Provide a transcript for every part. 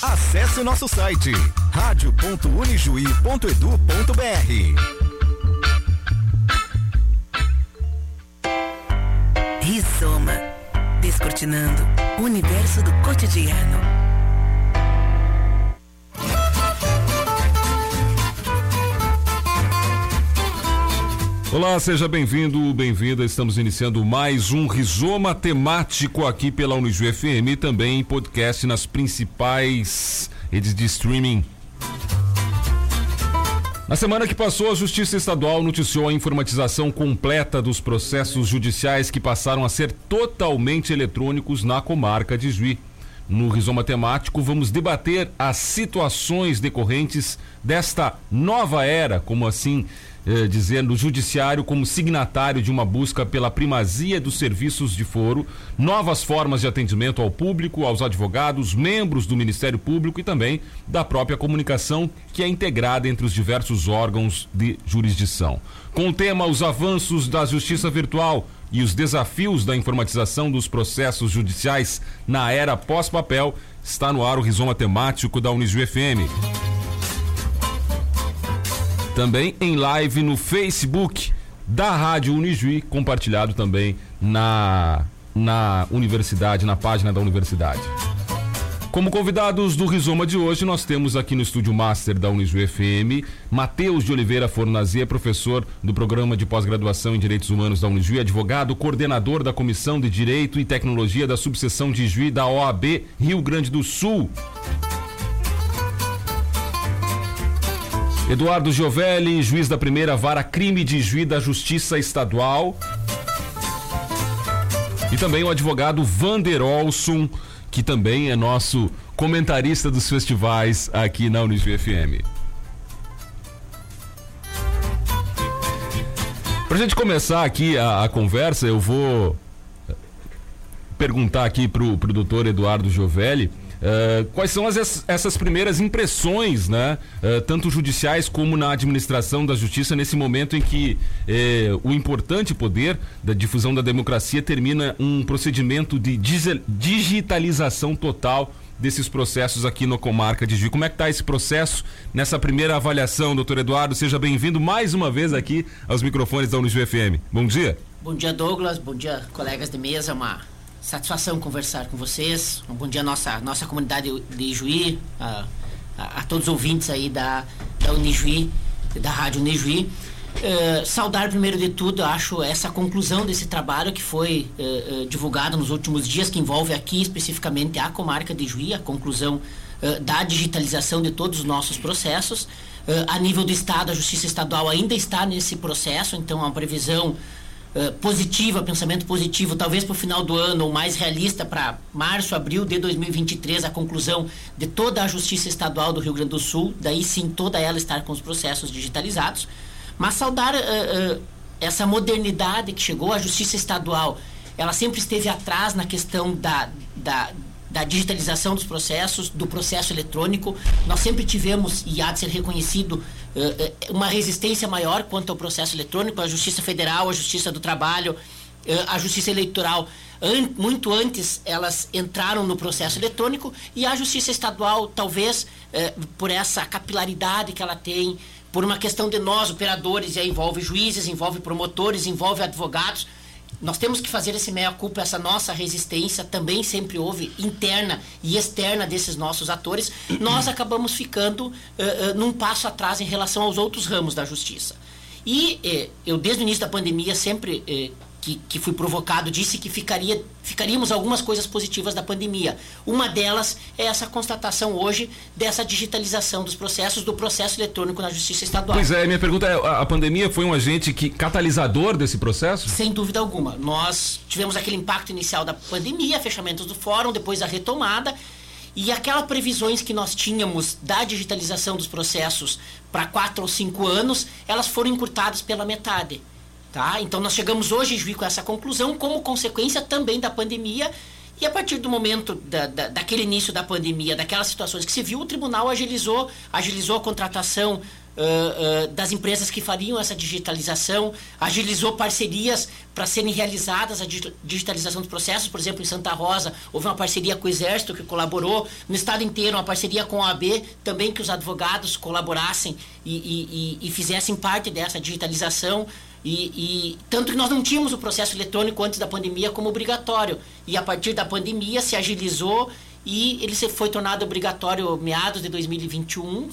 Acesse nosso site radio.unijuí.edu.br. Rizoma. Descortinando o universo do cotidiano. Olá, seja bem-vindo, bem-vinda. Estamos iniciando mais um Rizoma temático aqui pela Unijuí FM e também podcast nas principais redes de streaming. Na semana que passou, a Justiça Estadual noticiou a informatização completa dos processos judiciais que passaram a ser totalmente eletrônicos na comarca de Juí. No Rizoma Temático, vamos debater as situações decorrentes desta nova era, como assim eh, dizendo o judiciário como signatário de uma busca pela primazia dos serviços de foro, novas formas de atendimento ao público, aos advogados, membros do Ministério Público e também da própria comunicação que é integrada entre os diversos órgãos de jurisdição. Com o tema Os avanços da justiça virtual e os desafios da informatização dos processos judiciais na era pós-papel, está no ar o Rizoma Temático da Unijuí FM também em live no Facebook da Rádio Unijuí, compartilhado também na, na universidade, na página da universidade. Como convidados do Rizoma de hoje, nós temos aqui no estúdio master da Unijuí FM, Matheus de Oliveira Fornazier, professor do programa de pós-graduação em Direitos Humanos da Unijuí, advogado, coordenador da Comissão de Direito e Tecnologia da Subseção de Juí da OAB Rio Grande do Sul. Eduardo Giovelli, juiz da primeira vara crime de juiz da Justiça Estadual. E também o advogado Vander Olson, que também é nosso comentarista dos festivais aqui na Unijuí FM. Para a gente começar aqui a, a, conversa, eu vou perguntar aqui pro, pro doutor Eduardo Giovelli Uh, quais são as, essas primeiras impressões, né? Uh, tanto judiciais como na administração da justiça, nesse momento em que uh, o importante poder da difusão da democracia termina um procedimento de digitalização total desses processos aqui no Comarca de Juiz. Como é que está esse processo nessa primeira avaliação, doutor Eduardo? Seja bem-vindo mais uma vez aqui aos microfones da Unijuí FM. Bom dia. Bom dia, Douglas. Bom dia, colegas de mesa. Uma Satisfação conversar com vocês. Um bom dia à nossa, nossa comunidade de Juí, a, a, a todos os ouvintes aí da, da Unijuí, da Rádio Unijuí. Uh, saudar primeiro de tudo, acho, essa conclusão desse trabalho que foi uh, uh, divulgado nos últimos dias, que envolve aqui especificamente a comarca de Juí, a conclusão da digitalização de todos os nossos processos. a nível do Estado, a Justiça Estadual ainda está nesse processo, então a previsão eh, positiva, pensamento positivo, talvez para o final do ano, ou mais realista, para março, abril de 2023, a conclusão de toda a Justiça Estadual do Rio Grande do Sul, daí sim toda ela estar com os processos digitalizados. Mas saudar uh, uh, essa modernidade que chegou à Justiça Estadual, ela sempre esteve atrás na questão da, da da digitalização dos processos, do processo eletrônico. Nós sempre tivemos, e há de ser reconhecido, uma resistência maior quanto ao processo eletrônico, a Justiça Federal, a Justiça do Trabalho, eh, a Justiça Eleitoral. muito antes elas entraram no processo eletrônico e a Justiça Estadual, talvez por essa capilaridade que ela tem, por uma questão de nós, operadores, e envolve juízes, envolve promotores, envolve advogados, nós temos que fazer esse meia-culpa, essa nossa resistência também sempre houve interna e externa desses nossos atores. Nós acabamos ficando uh, uh, num passo atrás em relação aos outros ramos da justiça. E uh, eu, desde o início da pandemia, sempre que, que fui provocado, disse que ficaria, ficaríamos algumas coisas positivas da pandemia. Uma delas é essa constatação hoje dessa digitalização dos processos, do processo eletrônico na Justiça Estadual. Pois é, minha pergunta é: a, a pandemia foi um agente que catalisador desse processo? Sem dúvida alguma. Nós tivemos aquele impacto inicial da pandemia, fechamentos do fórum, depois a retomada. E aquelas previsões que nós tínhamos da digitalização dos processos para quatro ou cinco anos, elas foram encurtadas pela metade. Tá? Então nós chegamos hoje, Juí, com essa conclusão, como consequência também da pandemia. E a partir do momento da, da, daquele início da pandemia, daquelas situações que se viu, o tribunal agilizou, agilizou a contratação uh, uh, das empresas que fariam essa digitalização, agilizou parcerias para serem realizadas a digitalização dos processos. Por exemplo, em Santa Rosa, houve uma parceria com o Exército que colaborou. No estado inteiro, uma parceria com a AB, também que os advogados colaborassem e, e, e, e fizessem parte dessa digitalização. E, e, tanto que nós não tínhamos o processo eletrônico antes da pandemia como obrigatório. E a partir da pandemia se agilizou e ele foi tornado obrigatório meados de 2021,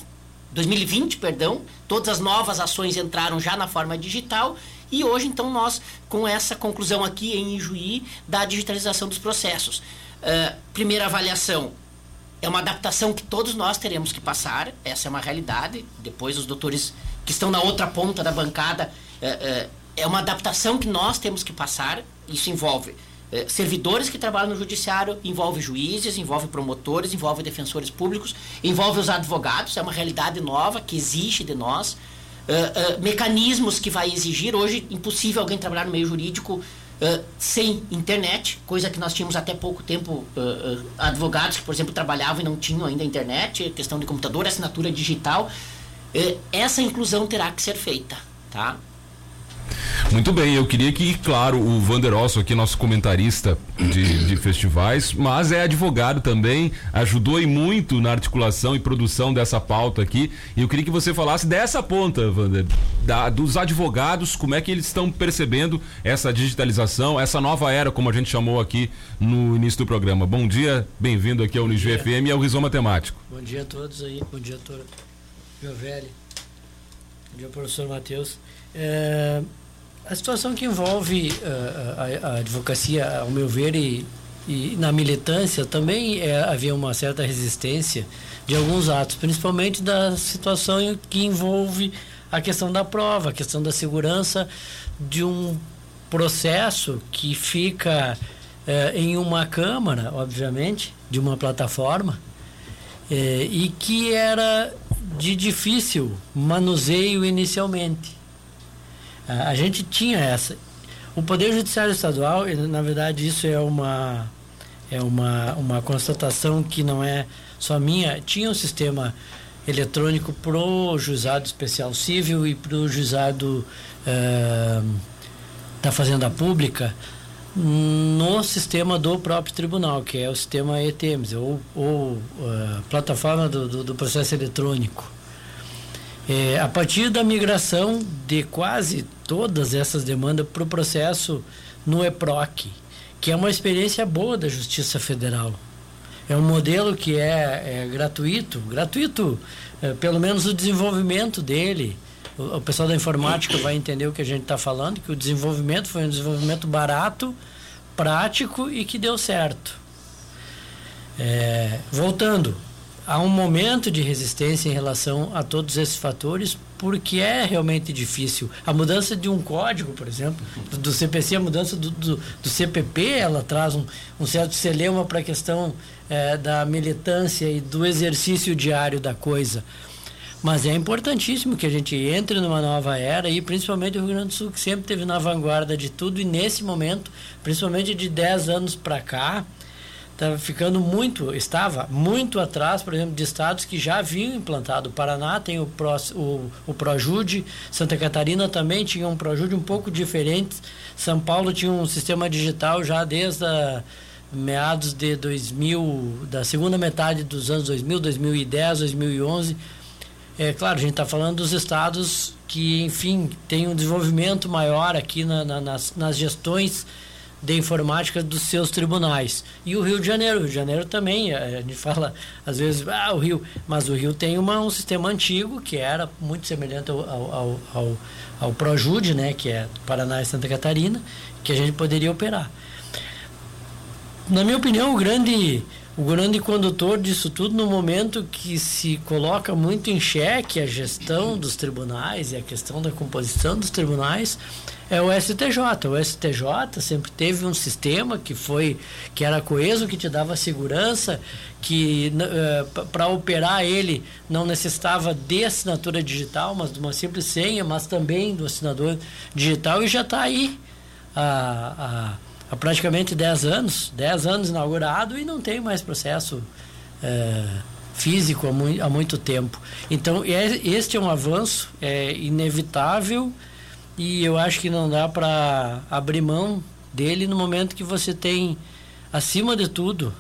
2020, perdão. Todas as novas ações entraram já na forma digital e hoje então nós com essa conclusão aqui em Ijuí da digitalização dos processos. Uh, primeira avaliação é uma adaptação que todos nós teremos que passar, essa é uma realidade. Depois os doutores que estão na outra ponta da bancada é, é, é uma adaptação que nós temos que passar. Isso envolve é, servidores que trabalham no judiciário, envolve juízes, envolve promotores, envolve defensores públicos, envolve os advogados. É uma realidade nova que existe de nós. Mecanismos que vai exigir hoje impossível alguém trabalhar no meio jurídico Uh, sem internet, coisa que nós tínhamos até pouco tempo advogados que, por exemplo, trabalhavam e não tinham ainda internet, questão de computador, assinatura digital. essa inclusão terá que ser feita, tá? Muito bem, eu queria que, claro, o Vander Osso aqui, nosso comentarista de, de, festivais, mas é advogado também, ajudou e muito na articulação e produção dessa pauta aqui. E eu queria que você falasse dessa ponta, Vander, da, dos advogados, como é que eles estão percebendo essa digitalização, essa nova era, como a gente chamou aqui no início do programa. Bom dia, bem-vindo aqui ao Unijuí FM e ao Rizoma Temático. Bom dia a todos aí, bom dia, doutor Giovelli, bom dia, professor Matheus. É, a situação que envolve uh, a, a, advocacia, ao meu ver, e, e na militância também é, havia uma certa resistência de alguns atos, principalmente da situação que envolve a questão da prova, a questão da segurança de um processo que fica uh, em uma câmara, obviamente, de uma plataforma, uh, e que era de difícil manuseio inicialmente. A gente tinha essa. O Poder Judiciário Estadual, na verdade, isso é uma, é uma, uma constatação que não é só minha, tinha um sistema eletrônico para o juizado especial civil e para o juizado uh, da Fazenda Pública no sistema do próprio tribunal, que é o sistema ETMS, ou, ou uh, plataforma do, do, do processo eletrônico. É, a partir da migração de quase todas essas demandas para o processo no EPROC, que é uma experiência boa da Justiça Federal. É um modelo que é, é gratuito, gratuito, é, pelo menos o desenvolvimento dele. O, pessoal da informática vai entender o que a gente está falando, que o desenvolvimento foi um desenvolvimento barato, prático e que deu certo. É, voltando, há um momento de resistência em relação a todos esses fatores, porque é realmente difícil. A mudança de um código, por exemplo, do, do CPC, a mudança do, do, do, CPP, ela traz um, um certo celema para a questão é, da militância e do exercício diário da coisa. Mas é importantíssimo que a gente entre numa nova era e principalmente o Rio Grande do Sul, que sempre teve na vanguarda de tudo, e nesse momento, principalmente de 10 anos para cá, estava ficando muito, estava muito atrás, por exemplo, de estados que já haviam implantado. O Paraná tem o, Pro, o, o Projude, Santa Catarina também tinha um Projude um pouco diferente. São Paulo tinha um sistema digital já desde a, meados de 2000, da segunda metade dos anos 2000, 2010, 2011. É claro, a gente está falando dos estados que, enfim, têm um desenvolvimento maior aqui na, na, nas, nas gestões de informática dos seus tribunais. E o Rio de Janeiro, o Rio de Janeiro também, a gente fala às vezes, ah, o Rio, mas o Rio tem uma, um sistema antigo que era muito semelhante ao, ao, ao, ao Projude, né, que é Paraná e Santa Catarina, que a gente poderia operar. Na minha opinião, o grande o grande condutor disso tudo no momento que se coloca muito em xeque a gestão dos tribunais e a questão da composição dos tribunais é o STJ. O STJ sempre teve um sistema que foi que era coeso, que te dava segurança, que uh, eh, para operar ele não necessitava de assinatura digital, mas de uma simples senha, mas também do assinador digital e já está aí há, há, há, praticamente 10 anos, 10 anos inaugurado e não tem mais processo uh, físico há, mu há muito tempo. Então, é, este é um avanço, é inevitável e eu acho que não dá para abrir mão dele no momento que você tem, acima de tudo,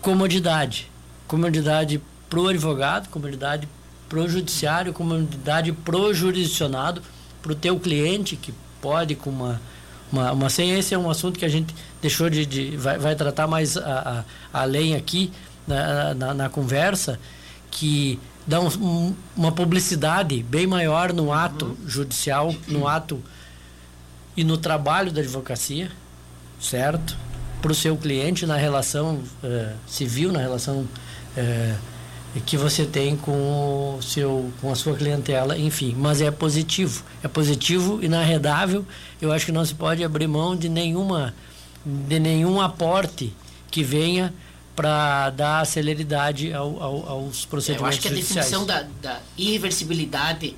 comodidade. Comodidade para o advogado, comodidade para o judiciário, comodidade para o jurisdicionado, para o teu cliente que pode com uma uma, uma senha. Esse é um assunto que a gente deixou de, de vai, vai tratar mais a, a, além aqui na, na, na, conversa, que dá um, um, uma publicidade bem maior no ato uhum. judicial, no ato e no trabalho da advocacia, certo? Para o seu cliente na relação uh, civil, na relação uh, que você tem com o seu com a sua clientela, enfim, mas é positivo, é positivo inarredável. Eu acho que não se pode abrir mão de nenhuma de nenhum aporte que venha para dar celeridade ao, ao, aos procedimentos Eu acho que a judiciais. definição da, da irreversibilidade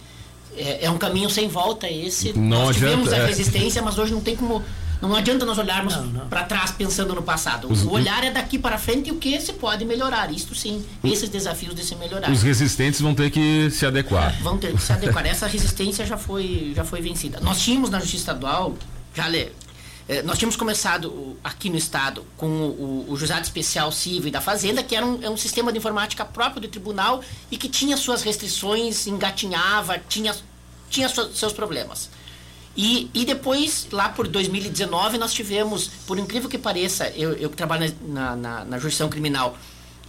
é, é, um caminho sem volta esse. Não nós adianta, tivemos a é. resistência, mas hoje não tem como não adianta nós olharmos para trás pensando no passado. Os, o olhar é daqui para frente e o que se pode melhorar. Isto sim, esses desafios de se melhorar. Os resistentes vão ter que se adequar. Vão ter que se adequar. Essa resistência já foi, já foi vencida. Nós tínhamos na Justiça Estadual, já lê, eh, nós tínhamos começado aqui no estado com o, o, Juizado Especial Civil e da Fazenda, que era um, é um sistema de informática próprio do tribunal e que tinha suas restrições, engatinhava, tinha, tinha seus problemas. E, e depois, lá por 2019, nós tivemos, por incrível que pareça, eu, eu trabalho na, na, na jurisdição criminal,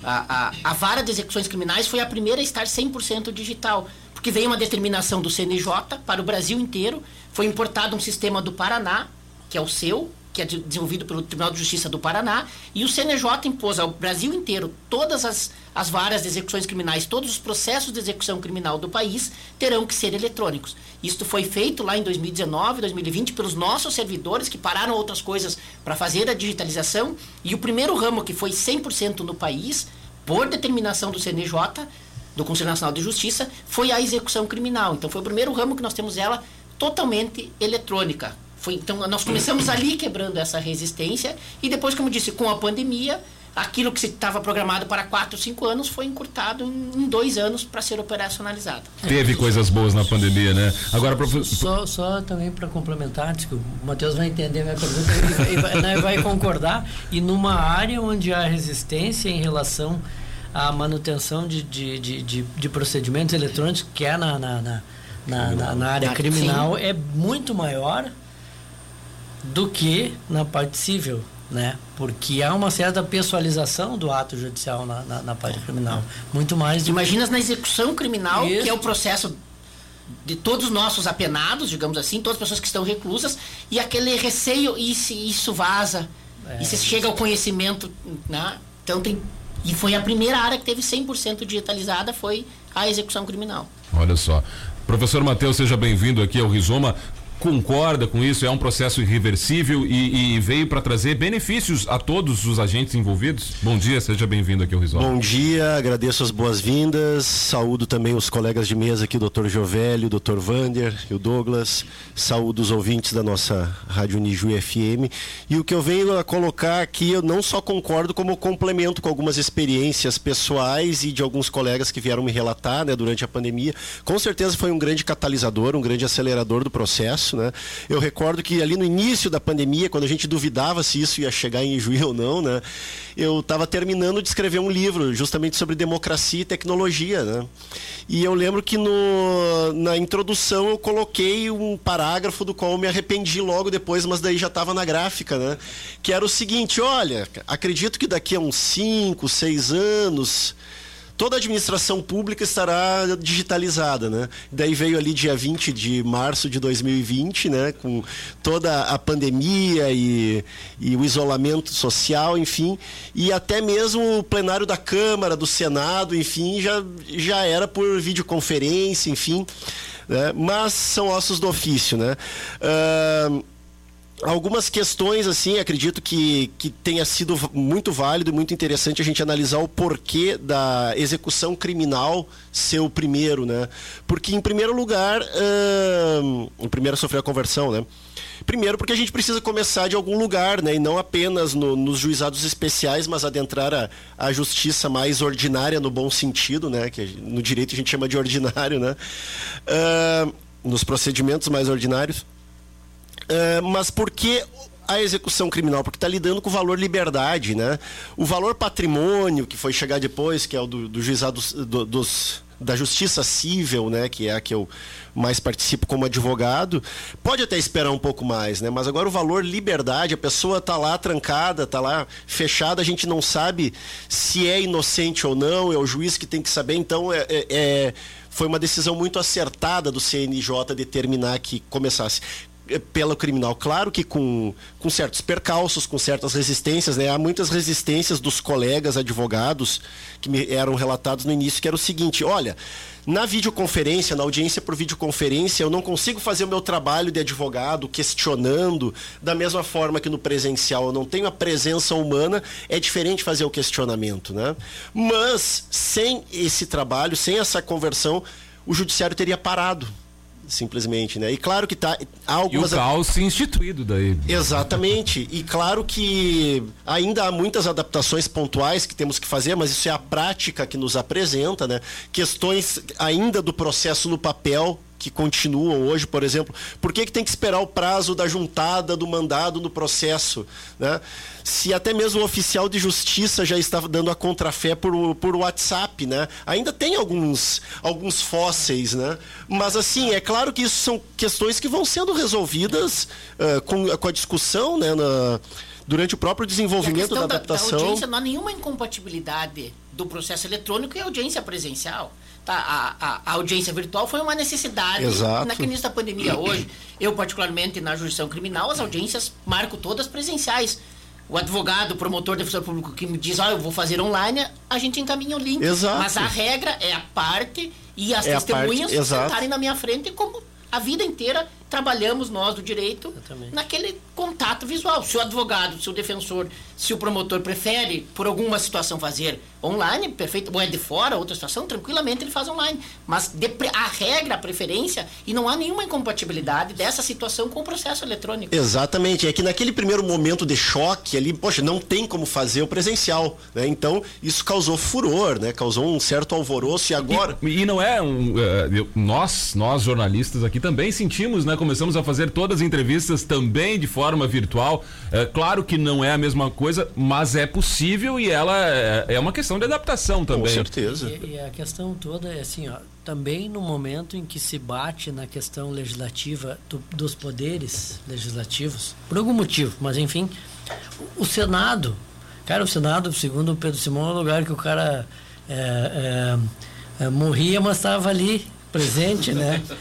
a, a, a, vara de execuções criminais foi a primeira a estar 100% digital, porque veio uma determinação do CNJ para o Brasil inteiro, foi importado um sistema do Paraná, que é o seu, que é desenvolvido pelo Tribunal de Justiça do Paraná, e o CNJ impôs ao Brasil inteiro todas as, as varas de execuções criminais, todos os processos de execução criminal do país terão que ser eletrônicos. Isto foi feito lá em 2019, 2020 pelos nossos servidores que pararam outras coisas para fazer a digitalização, e o primeiro ramo que foi 100% no país, por determinação do CNJ, do Conselho Nacional de Justiça, foi a execução criminal. Então foi o primeiro ramo que nós temos ela totalmente eletrônica, foi, então, nós começamos ali quebrando essa resistência e depois, como disse, com a pandemia, aquilo que estava programado para 4, 5 anos foi encurtado em, dois anos para ser operacionalizado. Teve coisas boas na pandemia, né? Agora, professor... Só, só também para complementar, que o Matheus vai entender a minha pergunta e vai, né, vai concordar, e numa área onde há resistência em relação à manutenção de, de, de, de, de procedimentos eletrônicos, que é na, na, na, na, na área criminal, é muito maior do que na parte civil, né? Porque há uma certa pessoalização do ato judicial na, na, na parte criminal. Muito mais. Imaginas na execução criminal, Isso. que é o processo de todos os nossos apenados, digamos assim, todas as pessoas que estão reclusas, e aquele receio, e se isso vaza, é. e se chega ao conhecimento, né? Então tem. E foi a primeira área que teve 100% digitalizada, foi a execução criminal. Olha só. Professor Matheus, seja bem-vindo aqui ao Rizoma concorda com isso? É um processo irreversível e, e veio para trazer benefícios a todos os agentes envolvidos? Bom dia, seja bem-vindo aqui ao Risol. Bom dia, agradeço as boas-vindas, saúdo também os colegas de mesa aqui, o doutor Jovelho, o doutor Vander e o Douglas, saúdo os ouvintes da nossa Rádio Niju FM. E o que eu venho a colocar aqui, eu não só concordo, como complemento com algumas experiências pessoais e de alguns colegas que vieram me relatar né, durante a pandemia. Com certeza foi um grande catalisador, um grande acelerador do processo isso, né? Eu recordo que ali no início da pandemia, quando a gente duvidava se isso ia chegar em Juí ou não, né? Eu estava terminando de escrever um livro justamente sobre democracia e tecnologia, né? E eu lembro que no, na introdução eu coloquei um parágrafo do qual eu me arrependi logo depois, mas daí já estava na gráfica, né? Que era o seguinte, olha, acredito que daqui a uns 5, 6 anos toda a administração pública estará digitalizada, né? Daí veio ali dia 20 de março de 2020, né? Com toda a pandemia e, e o isolamento social, enfim, e até mesmo o plenário da Câmara, do Senado, enfim, já, já era por videoconferência, enfim, né? mas são ossos do ofício, né? Uh, algumas questões, assim, acredito que, que tenha sido muito válido e muito interessante a gente analisar o porquê da execução criminal ser o primeiro, né? Porque, em primeiro lugar, hum, o primeiro a sofrer a conversão, né? Primeiro porque a gente precisa começar de algum lugar, né? E não apenas no, nos juizados especiais, mas adentrar a, a justiça mais ordinária no bom sentido, né? Que no direito a gente chama de ordinário, né? Nos procedimentos mais ordinários. Uh, mas por que a execução criminal? Porque está lidando com o valor liberdade, né? O valor patrimônio, que foi chegar depois, que é o do, do juizado do, dos da justiça civil, né, que é a que eu mais participo como advogado, pode até esperar um pouco mais, né? Mas agora o valor liberdade, a pessoa está lá trancada, está lá fechada, a gente não sabe se é inocente ou não, é o juiz que tem que saber. Então é, é, é foi uma decisão muito acertada do CNJ determinar que começasse pelo criminal. Claro que com, com certos percalços, com certas resistências, né? Há muitas resistências dos colegas advogados que me eram relatados no início, que era o seguinte, olha, na videoconferência, na audiência por videoconferência, eu não consigo fazer o meu trabalho de advogado questionando da mesma forma que no presencial eu não tenho a presença humana, é diferente fazer o questionamento, né? Mas sem esse trabalho, sem essa conversão, o judiciário teria parado simplesmente, né? E claro que tá há algumas e o caos instituído daí. Exatamente. E claro que ainda há muitas adaptações pontuais que temos que fazer, mas isso é a prática que nos apresenta, né? Questões ainda do processo no papel que continuam hoje, por exemplo, por que, que tem que esperar o prazo da juntada do mandado no processo? Né? Se até mesmo o oficial de justiça já estava dando a contrafé por, por WhatsApp, né? Ainda tem alguns, alguns fósseis, né? Mas assim, é claro que isso são questões que vão sendo resolvidas uh, com, com a discussão, né? Na, durante o próprio desenvolvimento da adaptação. Da, da audiência não há nenhuma incompatibilidade do processo eletrônico e audiência presencial. Tá, a, a, a, audiência virtual foi uma necessidade Exato. naquele início da pandemia. Hoje, eu particularmente na jurisdição criminal, as audiências marco todas presenciais. O advogado, o promotor, defensor público que me diz, ó, oh, eu vou fazer online, a gente encaminha o link. Exato. Mas a regra é a parte e as é testemunhas sentarem na minha frente como a vida inteira trabalhamos nós do direito naquele contato visual. Se o advogado, se o defensor, se o promotor prefere, por alguma situação, fazer online, perfeito, ou é de fora, outra situação, tranquilamente ele faz online. Mas a regra, a preferência, e não há nenhuma incompatibilidade dessa situação com o processo eletrônico. Exatamente. É que naquele primeiro momento de choque ali, poxa, não tem como fazer o presencial. Né? Então, isso causou furor, né? causou um certo alvoroço e agora. E, e não é um. Uh, nós, nós jornalistas aqui também sentimos, né? Começamos a fazer todas as entrevistas também de forma virtual. É, claro que não é a mesma coisa, mas é possível e ela é, é uma questão de adaptação também. Com certeza. E, e, a questão toda é assim, ó, também no momento em que se bate na questão legislativa do, dos poderes legislativos, por algum motivo, mas enfim, o, o Senado, cara, o Senado, segundo o Pedro Simão, é o lugar que o cara é, é, é morria, mas estava ali presente, né?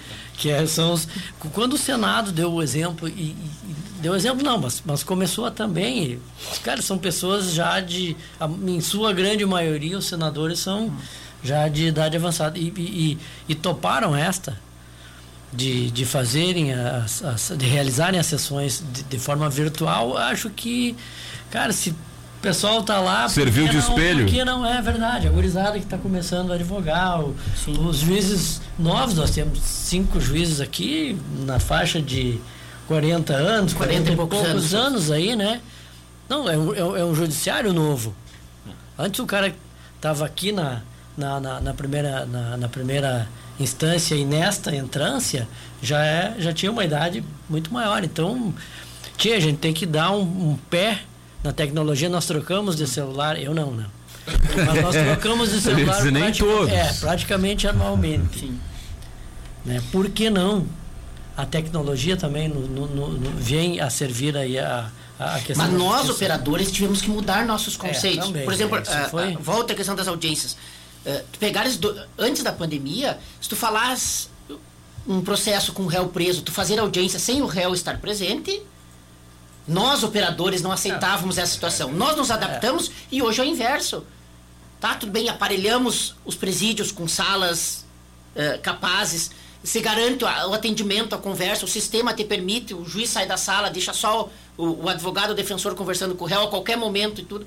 que é, são os, quando o Senado deu o exemplo e, e deu exemplo não, mas, mas começou também, cara, são pessoas já de, em sua grande maioria os senadores são já de idade avançada e, e, e toparam esta de, de fazerem as, as, de realizarem as sessões de, de forma virtual, acho que, cara, se o pessoal tá lá. Serviu de não, espelho? Porque não é verdade. A gurizada que está começando a advogar. O, os juízes novos, nós temos cinco juízes aqui na faixa de 40 anos, 40, 40 e poucos, poucos anos. anos. aí, né? Não, é um, é um judiciário novo. Antes o cara estava aqui na, na, na, na primeira, na, na, primeira instância e nesta entrância já, é, já tinha uma idade muito maior. Então, tinha, a gente tem que dar um, um pé na tecnologia nós trocamos de celular, eu não, né? Mas nós trocamos de celular nem todos. É, praticamente anualmente. Sim. Né? Por que não? A tecnologia também no, no, no, vem a servir aí a, a questão. Mas nós, operadores, tivemos que mudar nossos é, conceitos. É, também, Por exemplo, é, foi... volta à questão das audiências. Uh, tu pegares do, antes da pandemia, se tu falares um processo com o réu preso, tu fazer audiência sem o réu estar presente, nós, operadores, não aceitávamos essa situação. Nós nos adaptamos e hoje é o inverso. Tá, tudo bem, aparelhamos os presídios com salas uh, capazes se garante o atendimento, a conversa, o sistema te permite, o juiz sai da sala, deixa só o, o advogado, o defensor conversando com o réu a qualquer momento e tudo.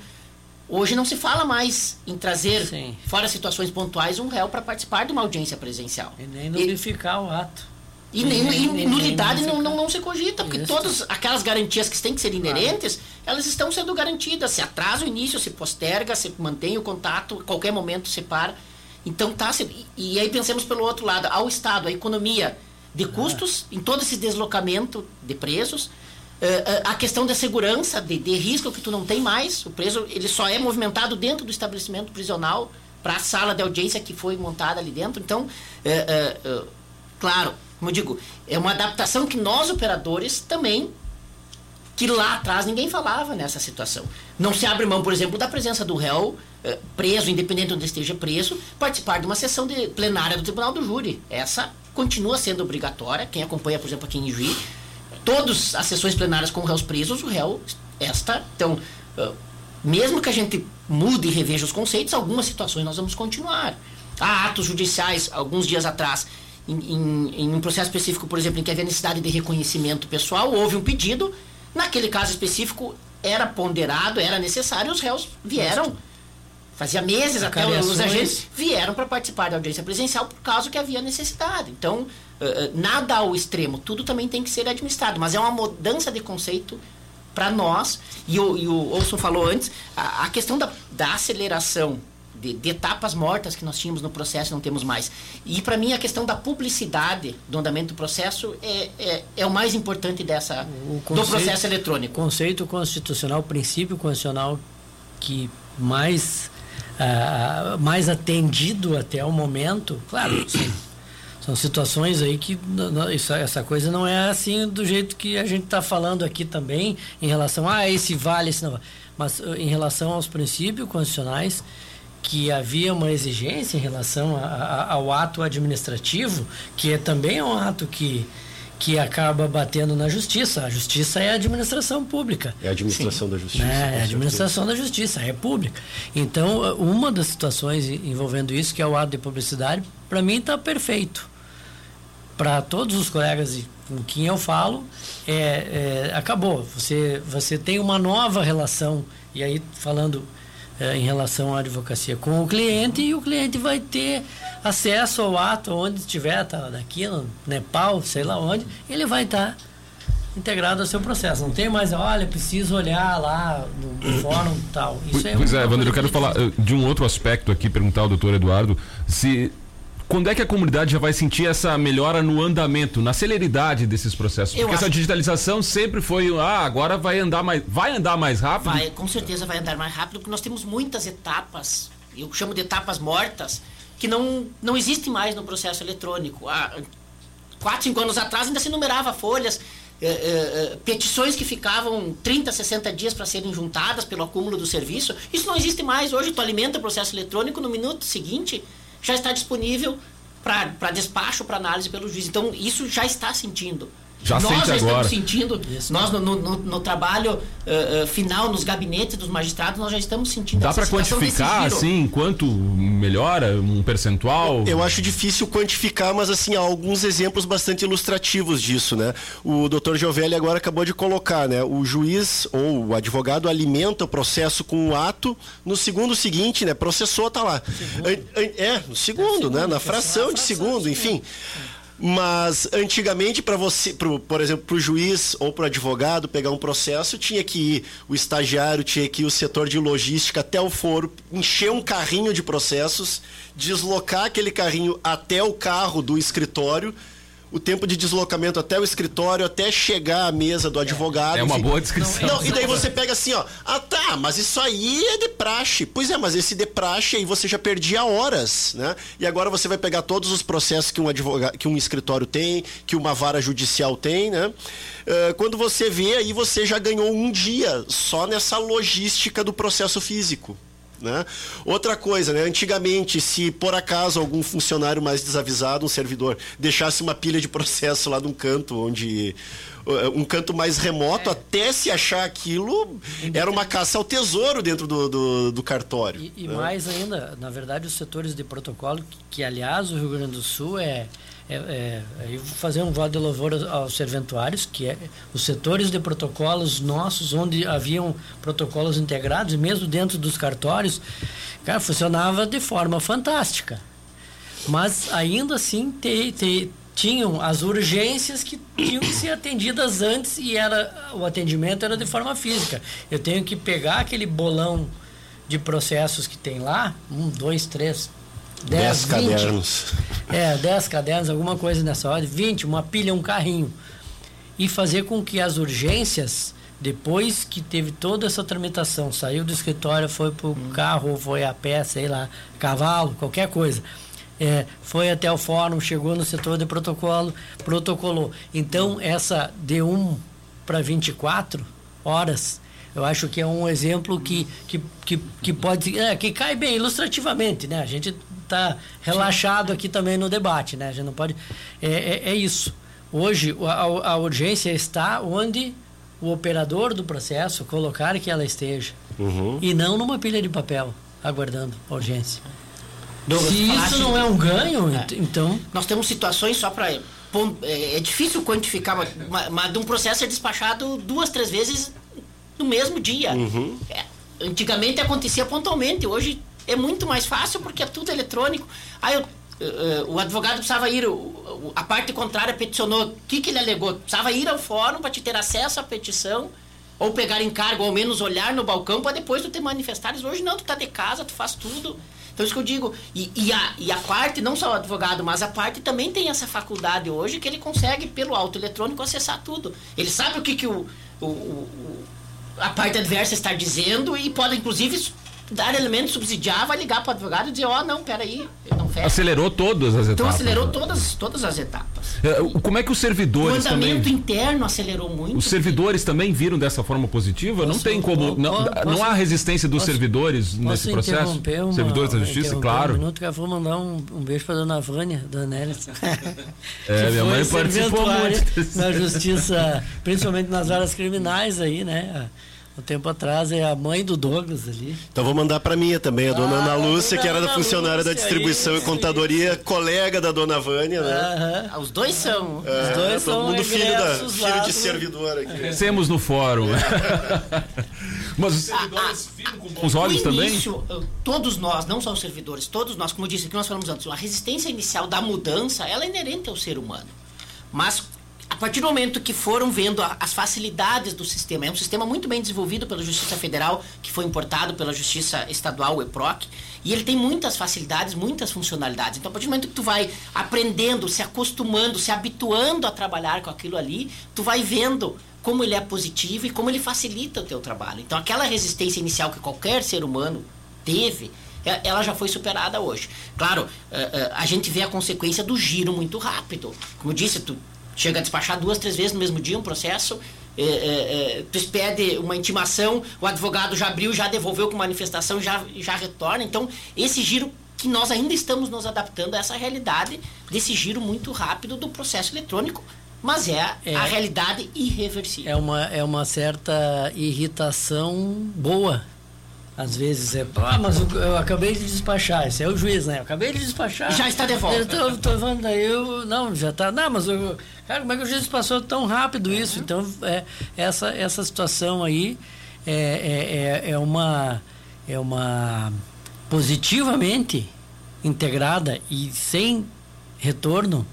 Hoje não se fala mais em trazer, Sim. fora situações pontuais, um réu para participar de uma audiência presencial. E nem nullificar o ato. E, nem, e nem- nulidade não, não, não se cogita, porque Isso. todas aquelas garantias que têm que ser inerentes, elas estão sendo garantidas. Se atrasa o início, se posterga, se mantém o contato, a qualquer momento se para. Então tá se- e, e aí pensemos pelo outro lado, ao Estado, a economia de custos, em todo esse deslocamento de presos, eh, eh, a questão da segurança, de, de risco que tu não tem mais, o preso ele só é movimentado dentro do estabelecimento prisional para a sala de audiência que foi montada ali dentro. Então, eh, claro, como eu digo, é uma adaptação que nós operadores também que lá atrás ninguém falava nessa situação. Não se abre mão, por exemplo, da presença do réu eh, preso, independente de onde esteja preso, participar de uma sessão de plenária do Tribunal do Júri. Essa continua sendo obrigatória. Quem acompanha, por exemplo, aqui em Juí, todas as sessões plenárias com réus presos, o réu esta. Então, eh, mesmo que a gente mude e reveja os conceitos, algumas situações nós vamos continuar. Há atos judiciais, alguns dias atrás, em, em- em um processo específico, por exemplo, em que havia necessidade de reconhecimento pessoal, houve um pedido. Naquele caso específico, era ponderado, era necessário, os réus vieram. Fazia meses até os agentes vieram para participar da audiência presencial por causa que havia necessidade. Então, eh, eh, nada ao extremo, tudo também tem que ser administrado, mas é uma mudança de conceito para nós. E o, e o Olson falou antes, a, a questão da, da aceleração de, de etapas mortas que nós tínhamos no processo não temos mais. E para mim a questão da publicidade do andamento do processo é, é, é o mais importante dessa O do conceito- processo O eletrônico. conceito constitucional, o princípio constitucional que mais, ah, mais atendido até o momento, claro, são, são situações aí que n- n- isso- essa coisa não é assim do jeito que a gente está falando aqui também, em relação a ah, esse vale, esse não vale. Mas ah, em relação aos princípios constitucionais, que havia uma exigência em relação a- a- ao ato administrativo, que é também um ato que, que acaba batendo na justiça. A justiça é a administração pública. É a administração da justiça. com É a administração da justiça, é pública. Então, uma das situações envolvendo isso, que é o ato de publicidade, para mim está perfeito. Para todos os colegas com quem eu falo, é, é, acabou. Você, você tem uma nova relação, e aí falando é, em relação à advocacia com o cliente, e o cliente vai ter acesso ao ato onde estiver, tá, daqui no Nepal, sei lá onde, ele vai estar integrado ao seu processo. Não tem mais, olha, preciso olhar lá no, fórum e tal. Isso é Pois uma é, Wander, eu quero falar eh, de um outro aspecto aqui, perguntar ao doutor Eduardo se. Quando é que a comunidade já vai sentir essa melhora no andamento, na celeridade desses processos? Eu Porque essa digitalização sempre foi, ah, agora vai andar mais, vai andar mais rápido. Vai, com certeza vai andar mais rápido, porque nós temos muitas etapas, eu chamo de etapas mortas, que não, não existem mais no processo eletrônico. Há quatro, cinco anos atrás ainda se numerava folhas, eh, eh, eh, petições que ficavam 30, 60 dias para serem juntadas pelo acúmulo do serviço. Isso não existe mais. Hoje tu alimenta o processo eletrônico, no minuto seguinte já está disponível para despacho, para análise pelo juiz. Então isso já está sentindo. Já Nós sente já agora. estamos sentindo, nós no, no- no- no trabalho eh, eh, final, nos gabinetes dos magistrados, nós já estamos sentindo Dá para quantificar, assim, quanto melhora, um percentual? Eu acho difícil quantificar, mas assim, há alguns exemplos bastante ilustrativos disso, né? O Dr. Giovelli agora acabou de colocar, né? O juiz ou o advogado alimenta o processo com o ato, no segundo seguinte, né? Processou, tá lá. An- É, no segundo, né? Na fração de segundo, enfim. Mas antigamente para você, pro, por exemplo, para o juiz ou para o advogado pegar um processo, tinha que ir o estagiário, tinha que ir o setor de logística até o foro, encher um carrinho de processos, deslocar aquele carrinho até o carro do escritório, o tempo de deslocamento até o escritório, até chegar à mesa do advogado. É uma enfim. boa descrição. Não, e daí você pega assim, ó. Ah, tá, mas isso aí é de praxe. Pois é, mas esse de praxe aí você já perdia horas, né? E agora você vai pegar todos os processos que um advogado, que um escritório tem, que uma vara judicial tem, né? Eh, quando você vê aí, você já ganhou um dia só nessa logística do processo físico. Né? Outra coisa, né? antigamente, se por acaso algum funcionário mais desavisado, um servidor, deixasse uma pilha de processo lá num canto onde. uh, um canto mais remoto, até se achar aquilo, era uma caça ao tesouro dentro do, do, do cartório. E, e né? mais ainda, na verdade, os setores de protocolo, que, que, aliás o Rio Grande do Sul é, é, é, eu vou fazer um voto de louvor aos- serventuários, que é os setores de protocolos nossos, onde haviam protocolos integrados, e mesmo dentro dos cartórios, cara, funcionava de forma fantástica. Mas ainda assim te, te- tinham as urgências que tinham que ser atendidas antes e era o atendimento era de forma física. Eu tenho que pegar aquele bolão de processos que tem lá, um, dois, três, dez, cadernos. É, 10 cadernos, alguma coisa nessa ordem, 20, uma pilha, um carrinho. E fazer com que as urgências, depois que teve toda essa tramitação, saiu do escritório, foi pro carro, ou foi a pé, sei lá, cavalo, qualquer coisa. É, foi até o fórum, chegou no setor de protocolo, protocolou. Então, essa de 1 para 24 horas, eu acho que é um exemplo que, que, que, que pode. É, que cai bem ilustrativamente, né? A gente está relaxado aqui também no debate, né? A gente não pode. É, é, é isso. Hoje, a, a urgência está onde o operador do processo colocar que ela esteja. Uhum. E não numa pilha de papel, aguardando a urgência. Douglas, Se isso não de- é um ganho, É. ent- então. Nós temos situações só para. É, é difícil quantificar, mas, mas- mas de um processo é despachado duas, três vezes no mesmo dia. É, antigamente acontecia pontualmente, hoje é muito mais fácil porque é tudo eletrônico. Aí eu, eh, o advogado precisava ir, a parte contrária peticionou, o que, que ele alegou? Precisava ir ao fórum para te ter acesso à petição. Ou pegar encargo, ou ao menos olhar no balcão para depois tu ter manifestares. Hoje não, tu tá de casa, tu faz tudo. Então isso que eu digo. E, e a, e a parte, não só o advogado, mas a parte também tem essa faculdade hoje que ele consegue, pelo auto eletrônico, acessar tudo. Ele sabe o que, que o- o- o- a parte adversa está dizendo e pode, inclusive, dar elemento subsidiar, vai ligar para o advogado e dizer, ó, não, peraí, eu não fecho. Acelerou todas as etapas. Então acelerou né? todas, todas as etapas. É, o- Como é que os O servidores andamento também. interno acelerou muito. Os servidores também viram dessa forma positiva? não Posso- tem como. Não, posso- não há resistência dos posso- servidores nesse processo? uma, Servidores da justiça, claro. Um minuto que eu vou mandar um, um beijo para dona Vânia, dona Hélice. É, minha mãe participou muito na justiça, principalmente nas áreas criminais aí, né? Um tempo atrás é a mãe do Douglas ali. Então vou mandar para minha também, a dona Ah, Ana Lúcia, dona que era da Ana funcionária da Lúcia, distribuição isso, e contadoria, colega da dona Vânia, né? Ah, Os dois são. É, Os dois todo são mundo filho, da, filho lá de do- servidor aqui. Crescemos no fórum. Mas os servidores viram com bons olhos também? início, eh, todos nós, não só os servidores, todos nós, como eu disse, que nós falamos antes, a resistência inicial da mudança, ela é inerente ao ser humano. Mas a partir do momento que foram vendo a- as facilidades do sistema, é um sistema muito bem desenvolvido pela Justiça Federal, que foi importado pela Justiça Estadual, o EPROC, e ele tem muitas facilidades, muitas funcionalidades. Então, a partir do momento que tu vai aprendendo, se acostumando, se habituando a trabalhar com aquilo ali, tu vai vendo como ele é positivo e como ele facilita o teu trabalho. Então, aquela resistência inicial que qualquer ser humano teve, e- ela já foi superada hoje. Claro, eh, eh, a gente vê a consequência do giro muito rápido. Como eu disse, tu chega a despachar duas, três vezes no mesmo dia um processo, eh, eh, eh, tu expede uma intimação, o advogado já abriu, já devolveu com manifestação, já, já retorna. Então, esse giro que nós ainda estamos nos adaptando a essa realidade desse giro muito rápido do processo eletrônico, mas é, a- É. a realidade irreversível. É uma, é uma certa irritação boa. Às vezes é, ah, mas eu, eu acabei de despachar, esse é o juiz, né? Eu acabei de despachar. Já está de volta. Eu tô, tô falando, daí eu, não, já tá, não, mas eu, cara, como é que o juiz passou tão rápido isso? Então, é, essa, essa situação aí é, é, é, é uma, é uma positivamente integrada e sem retorno,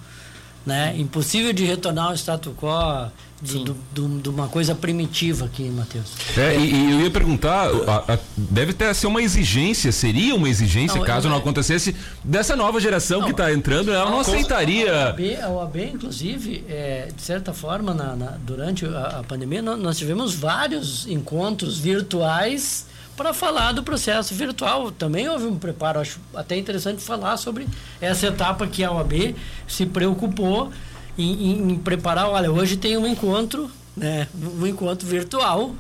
né? Impossível de retornar ao status quo de, do- do- de uma coisa primitiva aqui, Matheus. É, e, e eu ia perguntar, a- a- deve ter ser uma exigência, seria uma exigência, Não, caso eu- não acontecesse, dessa nova geração que Não, está entrando, ela não A aceitaria. OAB, a OAB, inclusive, é, de certa forma, na, na- durante a, a pandemia, nó- nós, tivemos vários encontros virtuais para falar do processo virtual. Também houve um preparo, acho até interessante falar sobre essa etapa que a OAB se preocupou em, em- em preparar. Olha, hoje tem um encontro, né, um encontro virtual.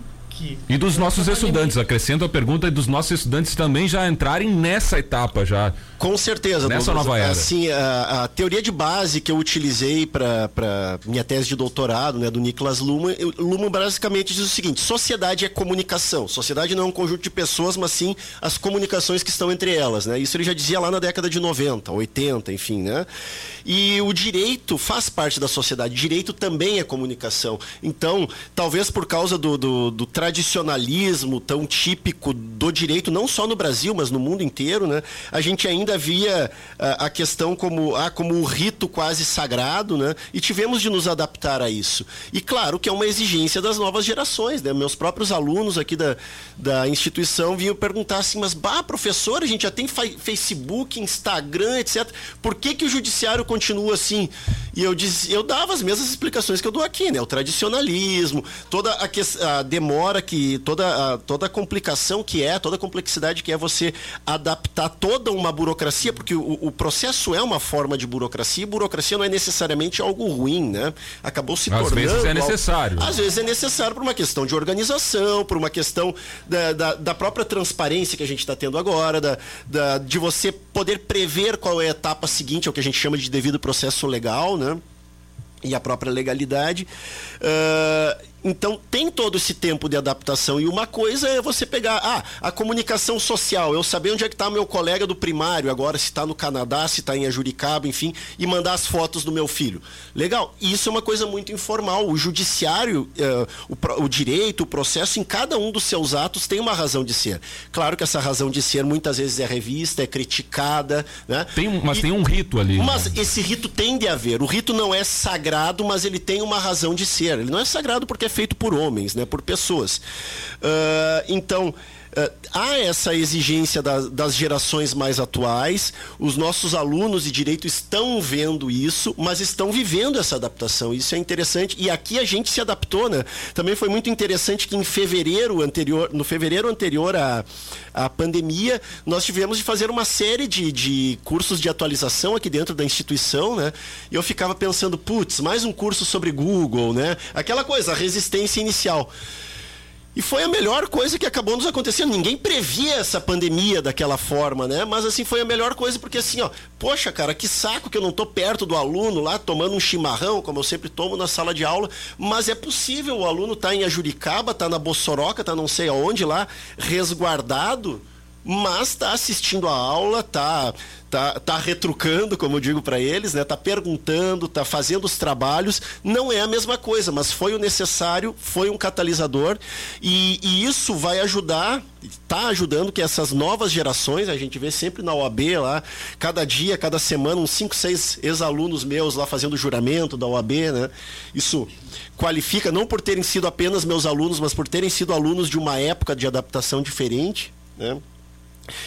E dos nossos estudantes, acrescento a pergunta dos nossos estudantes também já entrarem nessa etapa já. Com certeza. Nessa Douglas. nova era. Assim, a, a teoria de base que eu utilizei para minha tese de doutorado, né, do Niklas Luhmann, eu- Luhmann basicamente diz o seguinte: sociedade é comunicação. Sociedade não é um conjunto de pessoas, mas sim as comunicações que estão entre elas, né? Isso ele já dizia lá na década de 90, 80, enfim, né? E o direito faz parte da sociedade. Direito também é comunicação. Então, talvez por causa do, do, do tradicionalismo tão típico do direito, não só no Brasil, mas no mundo inteiro, né? A gente ainda via ah, a questão como, ah, como um rito quase sagrado, né? E tivemos de nos adaptar a isso. E claro que é uma exigência das novas gerações, né? Meus próprios alunos aqui da, da instituição vinham perguntar assim, mas bah, professor, a gente já tem fa- Facebook, Instagram, etc. Por que, que o judiciário continua assim? E eu, diz, eu dava as mesmas explicações que eu dou aqui, né? O tradicionalismo, toda a, que, a demora que, toda a, toda a complicação que é, toda a complexidade que é você adaptar toda uma burocracia, porque o, o processo é uma forma de burocracia, e burocracia não é necessariamente algo ruim, né? Acabou se Às tornando. vezes é algo- necessário. Às vezes é necessário por uma questão de organização, por uma questão da, da, da própria transparência que a gente está tendo agora, da, da- de você poder prever qual é a etapa seguinte, é o que a gente chama de devido processo legal, né? E a própria legalidade. Ah, então tem todo esse tempo de adaptação. E uma coisa é você pegar ah, a comunicação social, eu saber onde é que está meu colega do primário, agora se está no Canadá, se está em Ajuricaba, enfim, e mandar as fotos do meu filho. Legal. Isso é uma coisa muito informal. O judiciário, eh, o, o direito, o processo, em cada um dos seus atos tem uma razão de ser. Claro que essa razão de ser muitas vezes é revista, é criticada, né? Tem, mas E- tem um rito ali. mas né? esse rito tem de haver. O rito não é sagrado, mas ele tem uma razão de ser. Ele não é sagrado porque é feito por homens, né? por pessoas. Ah, então. Ah, há essa exigência das, das gerações mais atuais, os nossos alunos de direito estão vendo isso, mas estão vivendo essa adaptação. Isso é interessante. E aqui a gente se adaptou, né? Também foi muito interessante que em fevereiro anterior, no fevereiro anterior à, à pandemia, nós tivemos de fazer uma série de, de cursos de atualização aqui dentro da instituição, né? E eu ficava pensando, putz, mais um curso sobre Google, né? Aquela coisa, a resistência inicial. E foi a melhor coisa que acabou nos acontecendo. Ninguém previa essa pandemia daquela forma, né? Mas assim, foi a melhor coisa porque assim, ó, poxa, cara, que saco que eu não tô perto do aluno lá tomando um chimarrão, como eu sempre tomo na sala de aula, mas é possível, o aluno tá em Ajuricaba, tá na Bossoroca, tá não sei aonde lá, resguardado, mas tá assistindo a aula, tá tá, tá retrucando, como eu digo para eles, né? Tá perguntando, tá fazendo os trabalhos. Não é a mesma coisa, mas foi o necessário, foi um catalisador e, e isso vai ajudar, tá ajudando que essas novas gerações, a gente vê sempre na OAB lá, cada dia, cada semana, uns 5, 6 ex-alunos meus lá fazendo juramento da OAB, né? Isso qualifica não por terem sido apenas meus alunos, mas por terem sido alunos de uma época de adaptação diferente, né?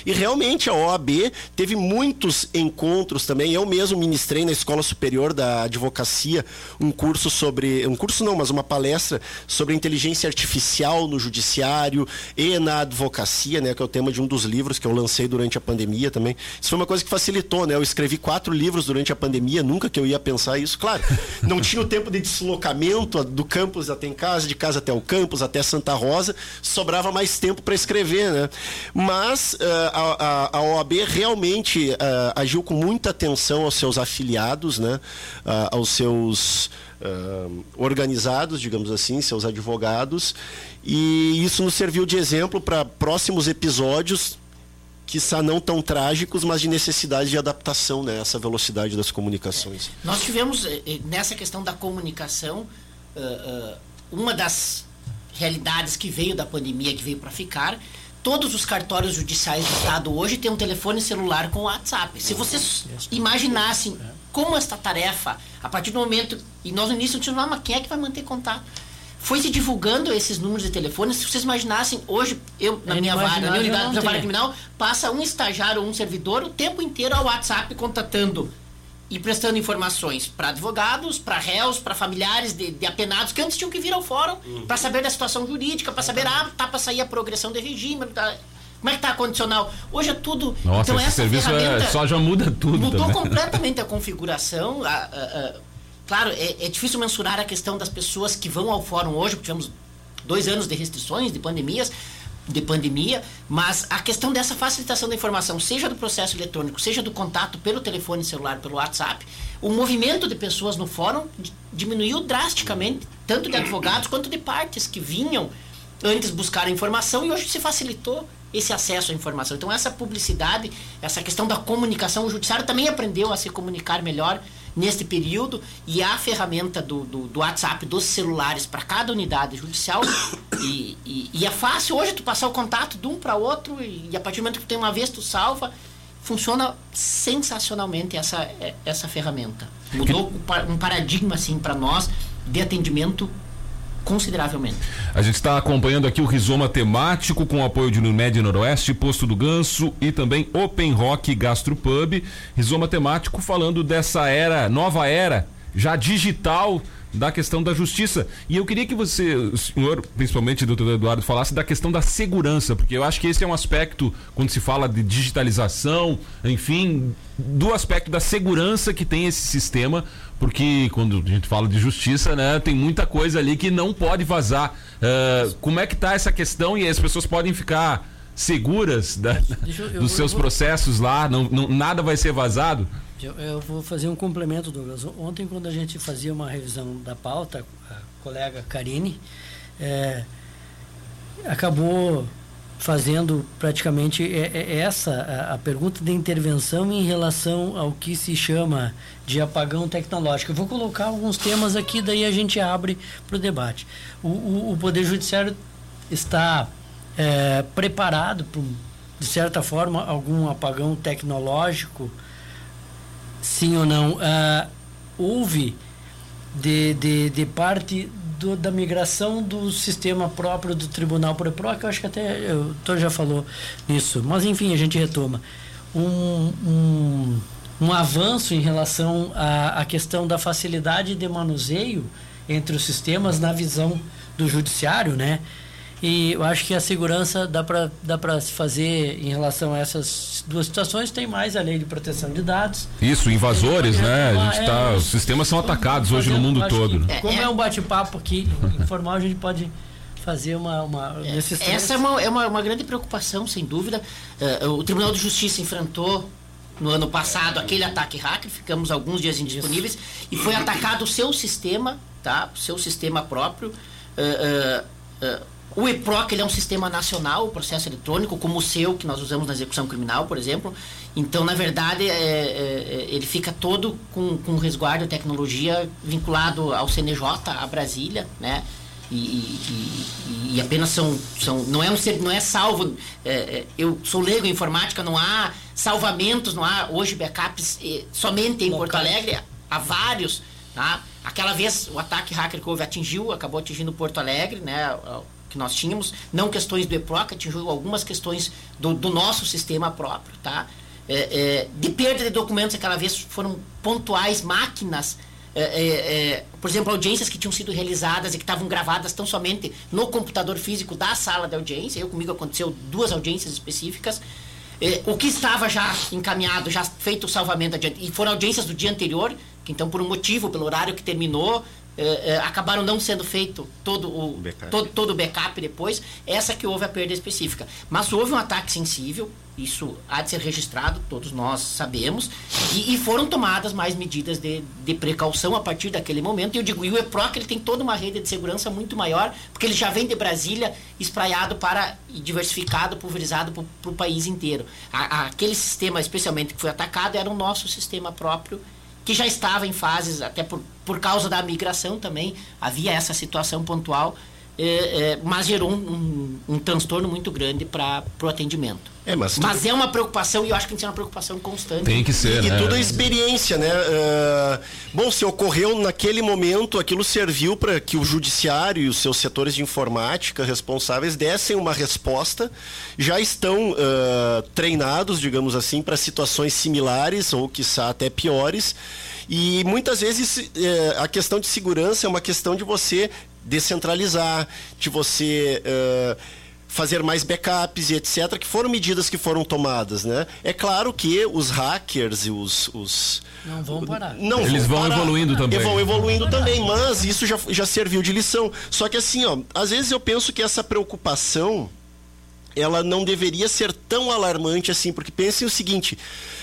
E realmente a OAB teve muitos encontros também. Eu mesmo ministrei na Escola Superior da Advocacia um curso sobre. Um curso não, mas uma palestra sobre inteligência artificial no judiciário e na advocacia, né? Que é o tema de um dos livros que eu lancei durante a pandemia também. Isso foi uma coisa que facilitou, né? Eu escrevi quatro livros durante a pandemia, nunca que eu ia pensar isso. Claro, não tinha o tempo de deslocamento do campus até em casa, de casa até o campus, até Santa Rosa, sobrava mais tempo para escrever, né? Mas eh, a, a, a OAB realmente eh, agiu com muita atenção aos seus afiliados, né? Ah, aos seus ah, organizados, digamos assim, seus advogados, e isso nos serviu de exemplo para próximos episódios que não tão trágicos, mas de necessidade de adaptação nessa velocidade das comunicações. Nós tivemos, eh, eh, nessa questão da comunicação, uma das realidades que veio da pandemia, que veio para ficar. Todos os cartórios judiciais do Estado hoje têm um telefone celular com WhatsApp. Se vocês imaginassem como esta tarefa, a partir do momento. E nós no início tínhamos, ah, mas quem é que vai manter contato? Foi se divulgando esses números de telefone. Se vocês imaginassem, hoje, eu, na É minha vara, na minha unidade não da vara criminal, passa um estagiário ou um servidor o tempo inteiro ao WhatsApp contatando e prestando informações para advogados, para réus, para familiares de, de apenados que antes tinham que vir ao fórum para saber da situação jurídica, para saber, ah, tá para sair a progressão de regime, tá- como é que tá a condicional. Hoje é tudo. Nossa, então esse essa serviço é- ferramenta só já muda tudo Mudou também. completamente a configuração. a- a- a- claro, é, é difícil mensurar a questão das pessoas que vão ao fórum hoje, porque tivemos dois anos de restrições, de pandemias, de pandemia, mas a questão dessa facilitação da informação, seja do processo eletrônico, seja do contato pelo telefone celular, pelo WhatsApp, o movimento de pessoas no fórum diminuiu drasticamente, tanto de advogados quanto de partes que vinham antes buscar a informação e hoje se facilitou esse acesso à informação. Então essa publicidade, essa questão da comunicação, o judiciário também aprendeu a se comunicar melhor neste período e a ferramenta do, do, do WhatsApp dos celulares para cada unidade judicial. E, e, e, é fácil hoje tu passar o contato de um para outro e, e, a partir do momento que tu tem uma vez tu salva. Funciona sensacionalmente essa essa ferramenta. Mudou um paradigma assim para nós de atendimento consideravelmente. A gente está acompanhando aqui o Rizoma Temático com o apoio de Unimed Noroeste, Posto do Ganso e também Open Rock Gastropub. Rizoma Temático falando dessa era, nova era, já digital da questão da justiça. E eu queria que você, o senhor, principalmente doutor Eduardo, falasse da questão da segurança, porque eu acho que esse é um aspecto, quando se fala de digitalização, enfim, do aspecto da segurança que tem esse sistema, porque quando a gente fala de justiça, né, tem muita coisa ali que não pode vazar. Uh, como é que está essa questão e as pessoas podem ficar seguras da, eu, eu dos seus vou... processos lá, não, não, nada vai ser vazado? Eu, vou fazer um complemento, Douglas. Ontem, quando a gente fazia uma revisão da pauta, a colega Karine é, acabou fazendo praticamente é, é essa a, pergunta de intervenção em relação ao que se chama de apagão tecnológico. Eu vou colocar alguns temas aqui, daí a gente abre para o debate. O, o Poder Judiciário está é, preparado para, de certa forma, algum apagão tecnológico sim ou não, uh, houve de, de, de parte do, da migração do sistema próprio do Tribunal por Pro, que eu acho que até o doutor já falou nisso, mas enfim, a gente retoma. Um, um, um avanço em relação à, à questão da facilidade de manuseio entre os sistemas na visão do judiciário, né? E eu acho que a segurança dá para dá para se fazer em relação a essas duas situações. Tem mais a lei de proteção de dados. Isso, invasores, né? A gente tá, é, os sistemas são atacados hoje no mundo todo. Né? como é um bate-papo aqui informal, a gente pode fazer uma, uma é, essa é uma, é uma, uma grande preocupação sem dúvida uh, o Tribunal de Justiça enfrentou no ano passado aquele ataque hacker ficamos alguns dias indisponíveis Isso. e foi atacado o seu sistema tá o seu sistema próprio uh, uh, o EPROC ele é um sistema nacional, o processo eletrônico, como o seu, que nós usamos na execução criminal, por exemplo. Então, na verdade, é, é, ele fica todo com, com resguardo e tecnologia vinculado ao CNJ, a Brasília, né? E, e, e, apenas são, são não é um não é salvo é, é, eu sou leigo em informática não há salvamentos não há hoje backups somente em Locais. Porto Alegre há vários tá aquela vez o ataque hacker que houve atingiu acabou atingindo Porto Alegre né que nós tínhamos, não questões do EPROC, atingiu algumas questões do, do nosso sistema próprio, tá? É, é, de perda de documentos aquela vez foram pontuais máquinas é, é, é, por exemplo, audiências que tinham sido realizadas e que estavam gravadas tão somente no computador físico da sala de audiência. Eu comigo aconteceu duas audiências específicas. É, o que estava já encaminhado, já feito o salvamento e foram audiências do dia anterior, que então por um motivo, pelo horário que terminou, é, é, acabaram não sendo feito todo o backup. Todo, todo o backup depois, essa que houve a perda específica. Mas houve um ataque sensível, isso há de ser registrado, todos nós sabemos, e, e foram tomadas mais medidas de, de, precaução a partir daquele momento. E eu digo, e o EPROC ele tem toda uma rede de segurança muito maior, porque ele já vem de Brasília espraiado para e diversificado, pulverizado para o país inteiro. A, a, aquele sistema, especialmente que foi atacado, era o nosso sistema próprio que já estava em fases, até por, por causa da migração também, havia essa situação pontual, é, é, mas gerou um, um, um, transtorno muito grande para o atendimento. É, mas, mas é uma preocupação e eu acho que tem que ser uma preocupação constante. Tem que ser, e, né? E tudo é experiência, né? Uh, bom, se ocorreu naquele momento, aquilo serviu para que o judiciário e os seus setores de informática responsáveis dessem uma resposta. Já estão uh, treinados, digamos assim, para situações similares ou, quiçá, até piores. E muitas vezes eh, a questão de segurança é uma questão de você descentralizar, de você... Uh, fazer mais backups e etc., que foram medidas que foram tomadas, né? É claro que os hackers e os... os Não vão parar. não Eles vão parar. evoluindo também. E vão evoluindo também, mas isso já, já serviu de lição. Só que assim, ó, às vezes eu penso que essa preocupação ela não deveria ser tão alarmante assim, porque pensem o seguinte: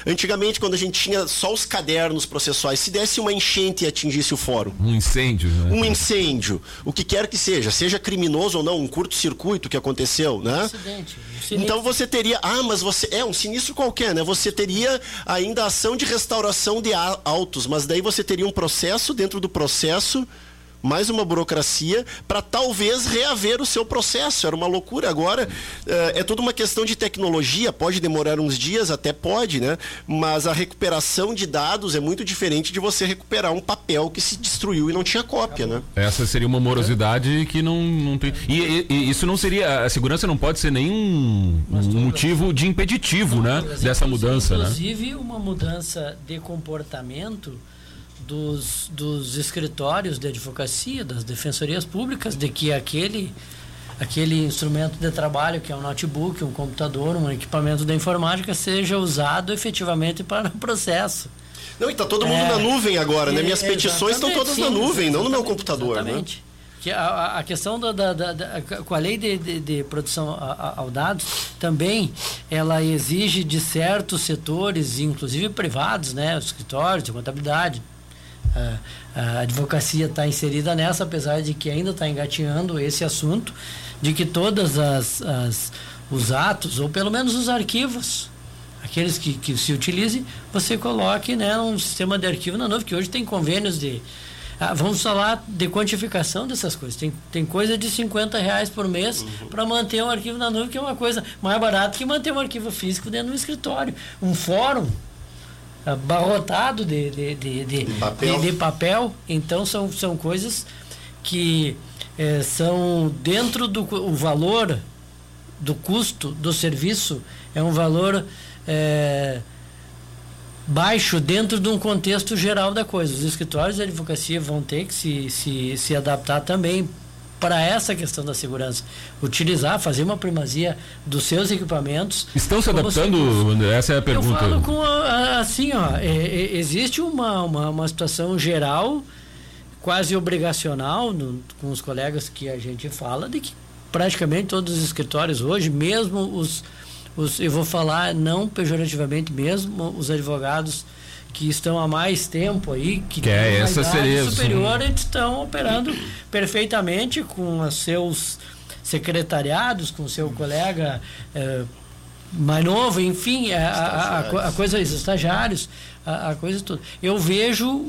antigamente, quando a gente tinha só os cadernos processuais, se desse uma enchente e atingisse o fórum, Um incêndio, né? um incêndio, o que quer que seja, seja criminoso ou não, um curto-circuito que aconteceu, né? Acidente. um sinistro. Então você teria, ah, mas você é um sinistro qualquer, né? Você teria ainda ação de restauração de autos, mas daí você teria um processo dentro do processo, mais uma burocracia para talvez reaver o seu processo. Era uma loucura. Agora eh, é toda uma questão de tecnologia. Pode demorar uns dias, até pode, né? Mas a recuperação de dados é muito diferente de você recuperar um papel que se destruiu e não tinha cópia, né? Essa seria uma morosidade que não, não tem. E, e- e isso não seria. A segurança não pode ser nenhum um motivo de impeditivo, né? Dessa mudança, né? Inclusive uma mudança de comportamento dos, dos escritórios de advocacia, das defensorias públicas, de que aquele aquele instrumento de trabalho que é um notebook, um computador, um equipamento da informática seja usado efetivamente para o processo. Não, e tá todo mundo É. na nuvem agora, né? E- Minhas petições estão todas na sim, nuvem, não no meu exatamente, computador, né? exatamente. Que a- a, questão da, da, da- da- com a lei de, de, de produção ao dados também ela exige de certos setores, inclusive privados, né, os escritórios de contabilidade, a, a advocacia está inserida nessa, apesar de que ainda está engatinhando esse assunto de que todas as, as os atos ou pelo menos os arquivos aqueles que, que se utilizem, você coloque né, um sistema de arquivo na nuvem, que hoje tem convênios de. ah, vamos falar de quantificação dessas coisas. Tem, tem coisa de 50 reais por mês para manter um arquivo na nuvem, que é uma coisa mais barata que manter um arquivo físico dentro do escritório. Um fórum abarrotado de, de, de, de, De papel. de- de papel. Então são, são coisas que eh, são dentro do o valor do custo do serviço é um valor eh, baixo dentro de um contexto geral da coisa. Os escritórios de advocacia vão ter que se, se, se adaptar também para essa questão da segurança. Utilizar, fazer uma primazia dos seus equipamentos. Estão se adaptando, seguros. André? Essa é a Eu pergunta. falo com a- assim, ó, é- é- existe uma, uma, uma situação geral, quase obrigacional, no- com os colegas que a gente fala, de que praticamente todos os escritórios hoje, mesmo os, os eu vou falar não pejorativamente, mesmo os advogados que estão há mais tempo aí, que, Que é essa idade seria- superior, eles estão operando perfeitamente com os seus secretariados, com o seu colega eh, mais novo, enfim, a, a- a co- a coisa, os estagiários, a, a coisa toda. Eu vejo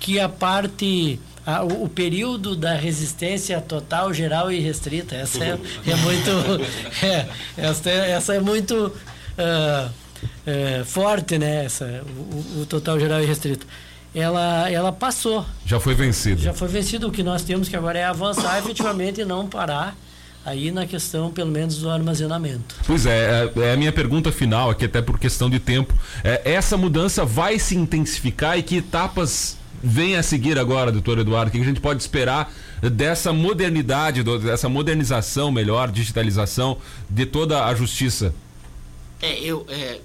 que a parte, a- o, o período da resistência total, geral e restrita, essa é, é muito, é, essa, é- essa é muito ah, é, forte, né? Essa, o, o- total, geral e restrito. Ela, ela passou, Já foi vencido. já foi vencido. O que nós temos que agora é avançar efetivamente e não parar aí na questão, pelo menos, do armazenamento. Pois é, é, é a minha pergunta final aqui, até por questão de tempo. É, essa mudança vai se intensificar e que etapas vem a seguir agora, doutor Eduardo? O que a gente pode esperar dessa modernidade, dessa modernização melhor, digitalização de toda a justiça? É, eu, é,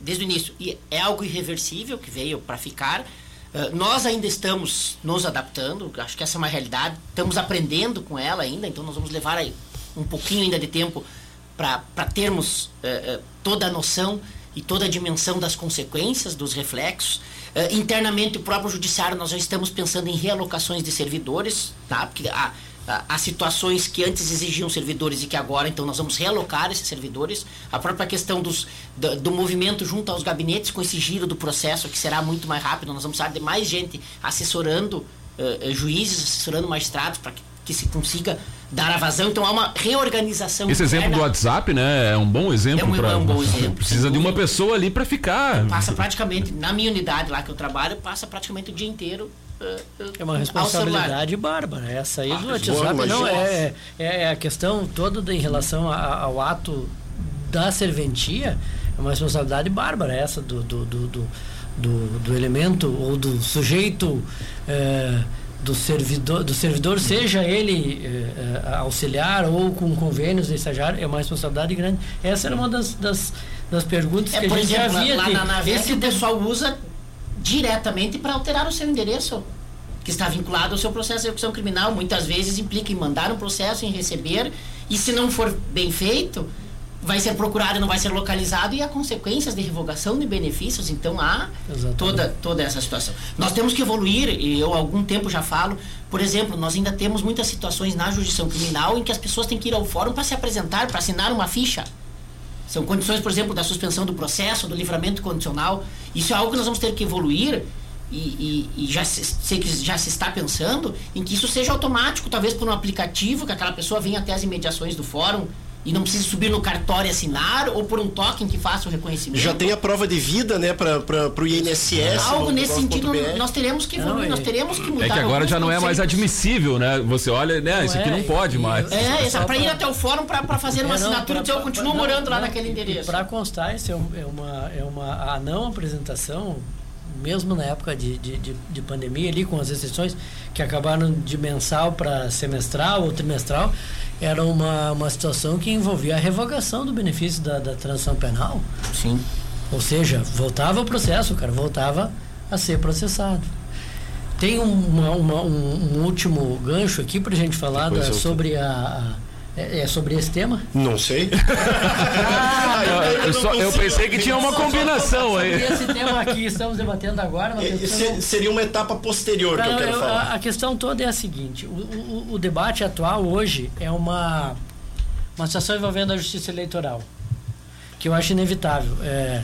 desde o início, é algo irreversível que veio para ficar. Uh, nós ainda estamos nos adaptando, acho que essa é uma realidade. Estamos aprendendo com ela ainda, então nós vamos levar aí um pouquinho ainda de tempo para termos eh, eh, toda a noção e toda a dimensão das consequências, dos reflexos. Internamente, o próprio judiciário, nós já estamos pensando em realocações de servidores, tá? Porque há, há- há situações que antes exigiam servidores e que agora, então, nós vamos realocar esses servidores. A própria questão dos, do, do movimento junto aos gabinetes com esse giro do processo, que será muito mais rápido. Nós vamos precisar de mais gente assessorando eh, juízes, assessorando magistrados para que, que se consiga dar a vazão. Então, há uma reorganização Esse exemplo do interna. WhatsApp, né, é um bom exemplo. É um- pra- é um bom exemplo, Precisa de uma pessoa ali para ficar. passa praticamente, na minha unidade lá que eu trabalho, passa praticamente o dia inteiro É uma responsabilidade bárbara. Essa aí do boa, WhatsApp não é, é, é a questão toda da- em relação a- ao ato da serventia, é uma responsabilidade bárbara essa do, do, do, do, do- do elemento ou do sujeito eh, do servidor, do servidor seja ele eh, eh, auxiliar ou com convênios de estagiário, é uma responsabilidade grande. Essa era uma das, das, das perguntas É, que a gente exemplo, já havia. lá ter- na esse pessoal usa diretamente para alterar o seu endereço, que está vinculado ao seu processo de execução criminal. Muitas vezes implica em mandar um processo, em receber, e se não for bem feito, vai ser procurado e não vai ser localizado, e há consequências de revogação de benefícios. Então há Exatamente. toda, toda essa situação. Nós temos que evoluir, e eu há algum tempo já falo, por exemplo, nós ainda temos muitas situações na jurisdição criminal em que as pessoas têm que ir ao fórum para se apresentar, para assinar uma ficha. São condições, por exemplo, da suspensão do processo, do livramento condicional. Isso é algo que nós vamos ter que evoluir e, e- e já se, sei que já se está pensando em que isso seja automático, talvez por um aplicativo, que aquela pessoa venha até as imediações do fórum e não precise subir no cartório e assinar, ou por um token que faça o reconhecimento. Já tem a prova de vida, né, para o INSS. Algo no- nesse no sentido, .br. nós teremos que evoluir, Não, nós é- teremos que mudar. É que agora já não é mais admissível, né? Você olha, né? Isso aqui é, não pode mais. É, Só para ir até o fórum para fazer uma É, não, assinatura pra- e dizer eu continuo não, morando lá não, naquele endereço. Para constar, isso é, é uma, é uma. A não apresentação, mesmo na época de, de, de, de pandemia, ali com as exceções que acabaram de mensal para semestral ou trimestral, era uma, uma situação que envolvia a revogação do benefício da, da transação penal. Sim. Ou seja, voltava o processo, o cara voltava a ser processado. Tem uma- uma- um, um último gancho aqui para a gente falar da- sobre a. a- é, é sobre esse tema? Não sei. Eu, eu só- eu pensei que tinha uma combinação aí. Sobre esse tema aqui estamos debatendo agora, mas É, eu se- não- seria uma etapa posterior que eu quero eu- falar. a, questão toda é a seguinte: o, o- o debate atual hoje é uma, uma situação envolvendo a justiça eleitoral, que eu acho inevitável. É,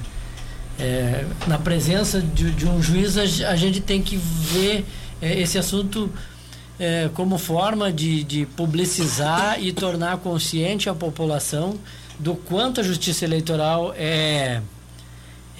é, na presença de, de um juiz, a, a gente tem que ver é, esse assunto é, como forma de, de publicizar e tornar consciente a população do quanto a justiça eleitoral é,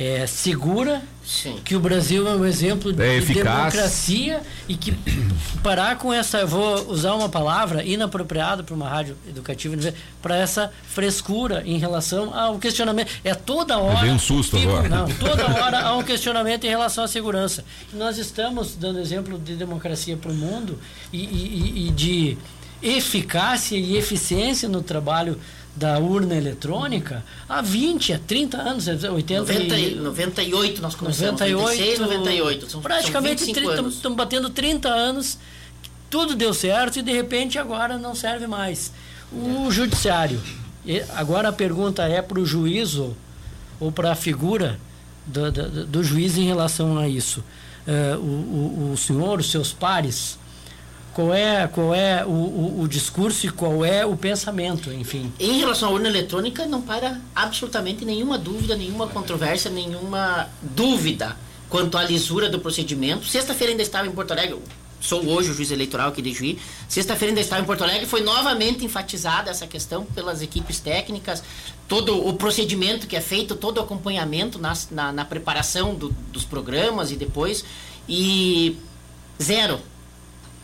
é segura Sim. que o Brasil é um exemplo de É eficaz. democracia e que parar com essa, eu vou usar uma palavra inapropriada para uma rádio educativa, para essa frescura em relação ao questionamento. É toda hora. um susto agora. Não, toda hora há um questionamento em relação à segurança. Nós estamos dando exemplo de democracia para o mundo e, e- e- e de eficácia e eficiência no trabalho da urna eletrônica há 20, há 30 anos, 80 90, e- e- 98 nós começamos. 98, 96, 98. São, praticamente são 25 anos. estamos batendo 30 anos, tudo deu certo e de repente agora não serve mais. O judiciário, e agora a pergunta é para o juízo ou para a figura do, do, do juiz em relação a isso. Eh, o, o, o senhor, os seus pares, qual é, qual é o, o, o discurso e qual é o pensamento, enfim. Em relação à urna eletrônica, não para absolutamente nenhuma dúvida, nenhuma controvérsia, nenhuma dúvida quanto à lisura do procedimento. Sexta-feira ainda estava em Porto Alegre, sou hoje o juiz eleitoral aqui de Juí. Sexta-feira ainda estava em Porto Alegre, foi novamente enfatizada essa questão pelas equipes técnicas, todo o procedimento que é feito, todo o acompanhamento nas- na, na preparação do- dos programas e depois. E zero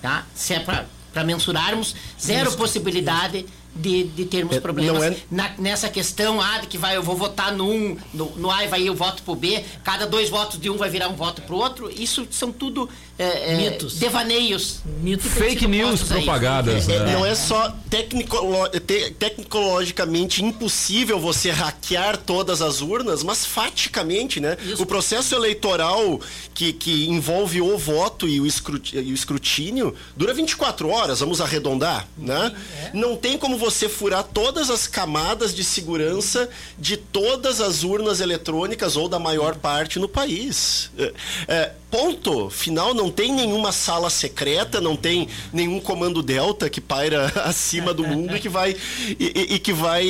tá? Se é para mensurarmos, zero possibilidade de, de termos É, problemas é- na- nessa questão ah, de que vai, eu vou votar no um, no, no A e vai eu voto pro B, cada dois votos de um vai virar um voto pro outro. Isso são tudo é, é, Mitos. devaneios. Mito que têm Fake news propagadas, É, né? Não é só tecnicolo- te- tecnologicamente impossível você hackear todas as urnas, mas faticamente, né? Isso. O processo eleitoral que, que envolve o voto e o, e o escrutínio dura 24 horas, vamos arredondar, né? Não tem como você furar todas as camadas de segurança de todas as urnas eletrônicas ou da maior parte no país. É, é, ponto final, não tem nenhuma sala secreta, não tem nenhum comando delta que paira acima do mundo e que vai e, e- que vai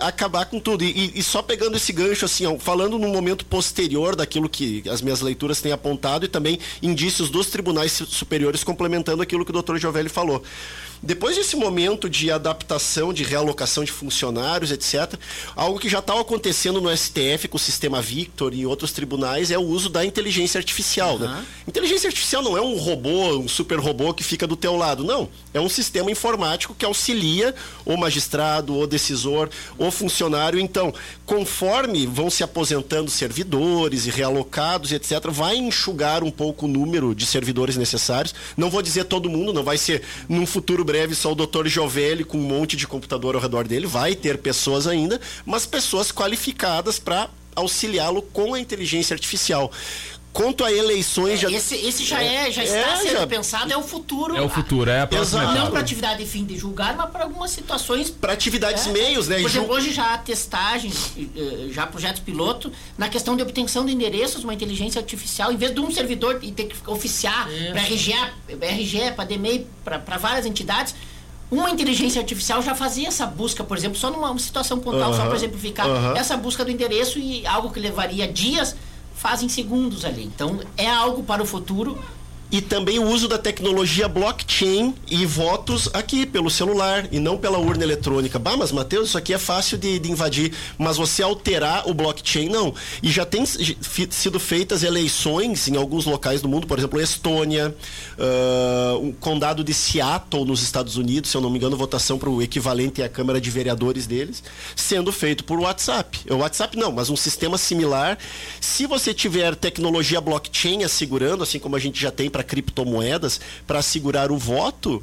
acabar com tudo. E, e só pegando esse gancho assim, ó, falando no momento posterior daquilo que as minhas leituras têm apontado e também indícios dos tribunais su- superiores complementando aquilo que o Dr. Giovelli falou. Depois desse momento de adaptação, de realocação de funcionários, etc., algo que já estava acontecendo no STF com o sistema Victor e outros tribunais é o uso da inteligência artificial, né? Inteligência artificial não é um robô, um super robô que fica do teu lado, não. É um sistema informático que auxilia o magistrado, o decisor, o funcionário. Então, conforme vão se aposentando servidores e realocados, etc., vai enxugar um pouco o número de servidores necessários. Não vou dizer todo mundo, não vai ser num futuro breve só o doutor Jovelli com um monte de computador ao redor dele, vai ter pessoas ainda, mas pessoas qualificadas para auxiliá-lo com a inteligência artificial. Quanto a eleições. já... Esse, esse já é, já está É, sendo já- pensado, é o futuro. É o futuro, é a próxima Exato. Não para atividade de fim de julgar, mas para algumas situações Para atividades É. meios, né? Por exemplo, hoje já há testagens, já projetos piloto, na questão de obtenção de endereços, uma inteligência artificial, em vez de um servidor e ter que oficiar para RGE, RGE para DMEI, para várias entidades, uma inteligência artificial já fazia essa busca, por exemplo, só numa situação pontual, só Aham, para exemplificar, aham. essa busca do endereço e algo que levaria dias, faz em segundos ali. Então, é algo para o futuro. E também o uso da tecnologia blockchain e votos aqui pelo celular e não pela urna eletrônica. Bah, mas Matheus, isso aqui é fácil de, de invadir. Mas você alterar o blockchain, não. E já tem sido feitas eleições em alguns locais do mundo, por exemplo, Estônia, ah, o condado de Seattle, nos Estados Unidos, se eu não me engano, votação para o equivalente à Câmara de Vereadores deles, sendo feito por WhatsApp. O WhatsApp não, mas um sistema similar. Se você tiver tecnologia blockchain assegurando, assim como a gente já tem para criptomoedas, para assegurar o voto,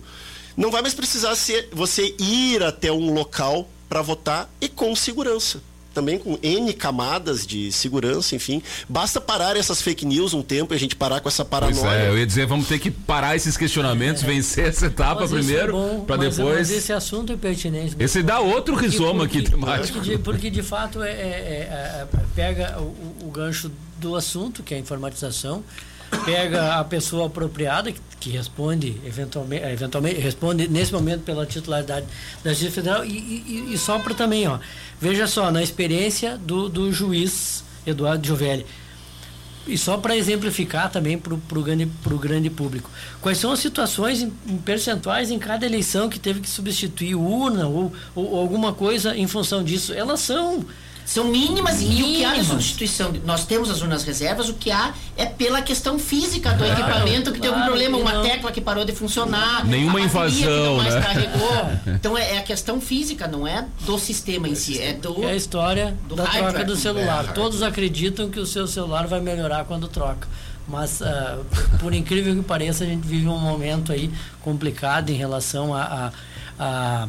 não vai mais precisar ser você ir até um local para votar e com segurança. Também com N camadas de segurança, enfim. Basta parar essas fake news um tempo e a gente parar com essa Pois paranoia. é, eu ia dizer, vamos ter que parar esses questionamentos, vencer essa etapa Mas isso primeiro, é para mas- depois. Mas esse assunto é pertinente. Esse dá outro rizoma aqui temático. Porque de, porque de fato é, é- é- é- pega o, o- o gancho do assunto, que é a informatização, pega a pessoa apropriada, que, que responde eventualmente, eventualmente, responde nesse momento pela titularidade da Justiça Federal e, e, e sopra também, ó. Veja só, na experiência do, do juiz Eduardo Giovelli. E só para exemplificar também para o grande, pro grande público. Quais são as situações em, em percentuais em cada eleição que teve que substituir urna ou, ou, ou alguma coisa em função disso? Elas são. São mínimas, e o que há de Mínimas. substituição, nós temos as urnas reservas, o que há é pela questão física do equipamento que tem algum claro, problema, uma tecla que parou de funcionar, Nenhuma a bateria que invasão, não mais né? carregou. Então é, é a questão física, não é do sistema em si, é do É a história Do da troca hardware. do celular. É, Todos acreditam que o seu celular vai melhorar quando troca. Mas, ah, por incrível que pareça, a gente vive um momento aí complicado em relação a, a, a-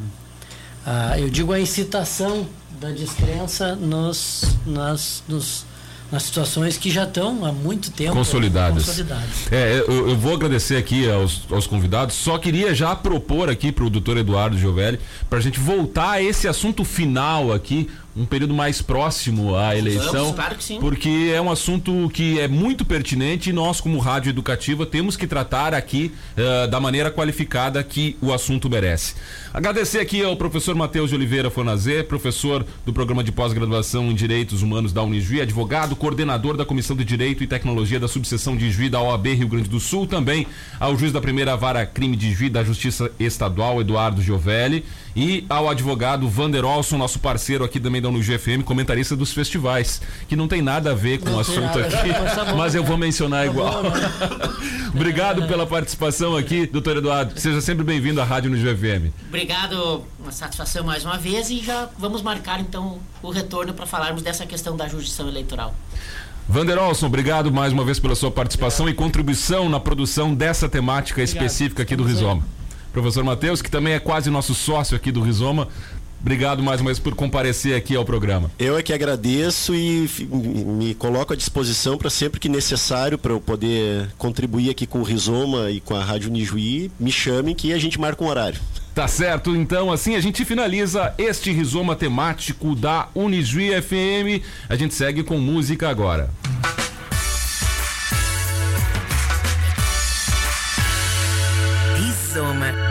a- eu digo, a incitação da descrença nos, nas, nos, nas situações que já estão há muito tempo Consolidadas. consolidadas. É, eu, eu vou agradecer aqui aos, aos convidados. Só queria já propor aqui para o doutor Eduardo Giovelli, para a gente voltar a esse assunto final aqui, um período mais próximo à eleição. claro que sim. Porque é um assunto que é muito pertinente e nós, como rádio educativa, temos que tratar aqui eh, da maneira qualificada que o assunto merece. Agradecer aqui ao professor Matheus de Oliveira Fonazé, professor do programa de pós-graduação em Direitos Humanos da Unijuí, advogado, coordenador da Comissão de Direito e Tecnologia da Subseção de Juí da OAB Rio Grande do Sul, também ao juiz da primeira vara crime de Juí da Justiça Estadual, Eduardo Giovelli, e ao advogado Vander Olson, nosso parceiro aqui também da Unijuí FM, comentarista dos festivais, que não tem nada a ver com Não o assunto aqui, Mas eu vou mencionar igual. né? Obrigado pela participação aqui, doutor Eduardo. Seja sempre bem-vindo à Rádio Unijuí FM. Obrigado, uma satisfação mais uma vez e já vamos marcar então o retorno para falarmos dessa questão da jurisdição eleitoral. Vander Olson, obrigado mais uma vez pela sua participação e contribuição na produção dessa temática Obrigado. específica aqui do. Rizoma. Professor Matheus, que também é quase nosso sócio aqui do Rizoma, Obrigado mais uma vez por comparecer aqui ao programa. Eu é que agradeço e me coloco à disposição para sempre que necessário para eu poder contribuir aqui com o Rizoma e com a Rádio Nijuí, me chamem que a gente marca um horário. Tá certo, então assim a gente finaliza este Rizoma temático da Unijuí FM. A gente segue com música agora. Rizoma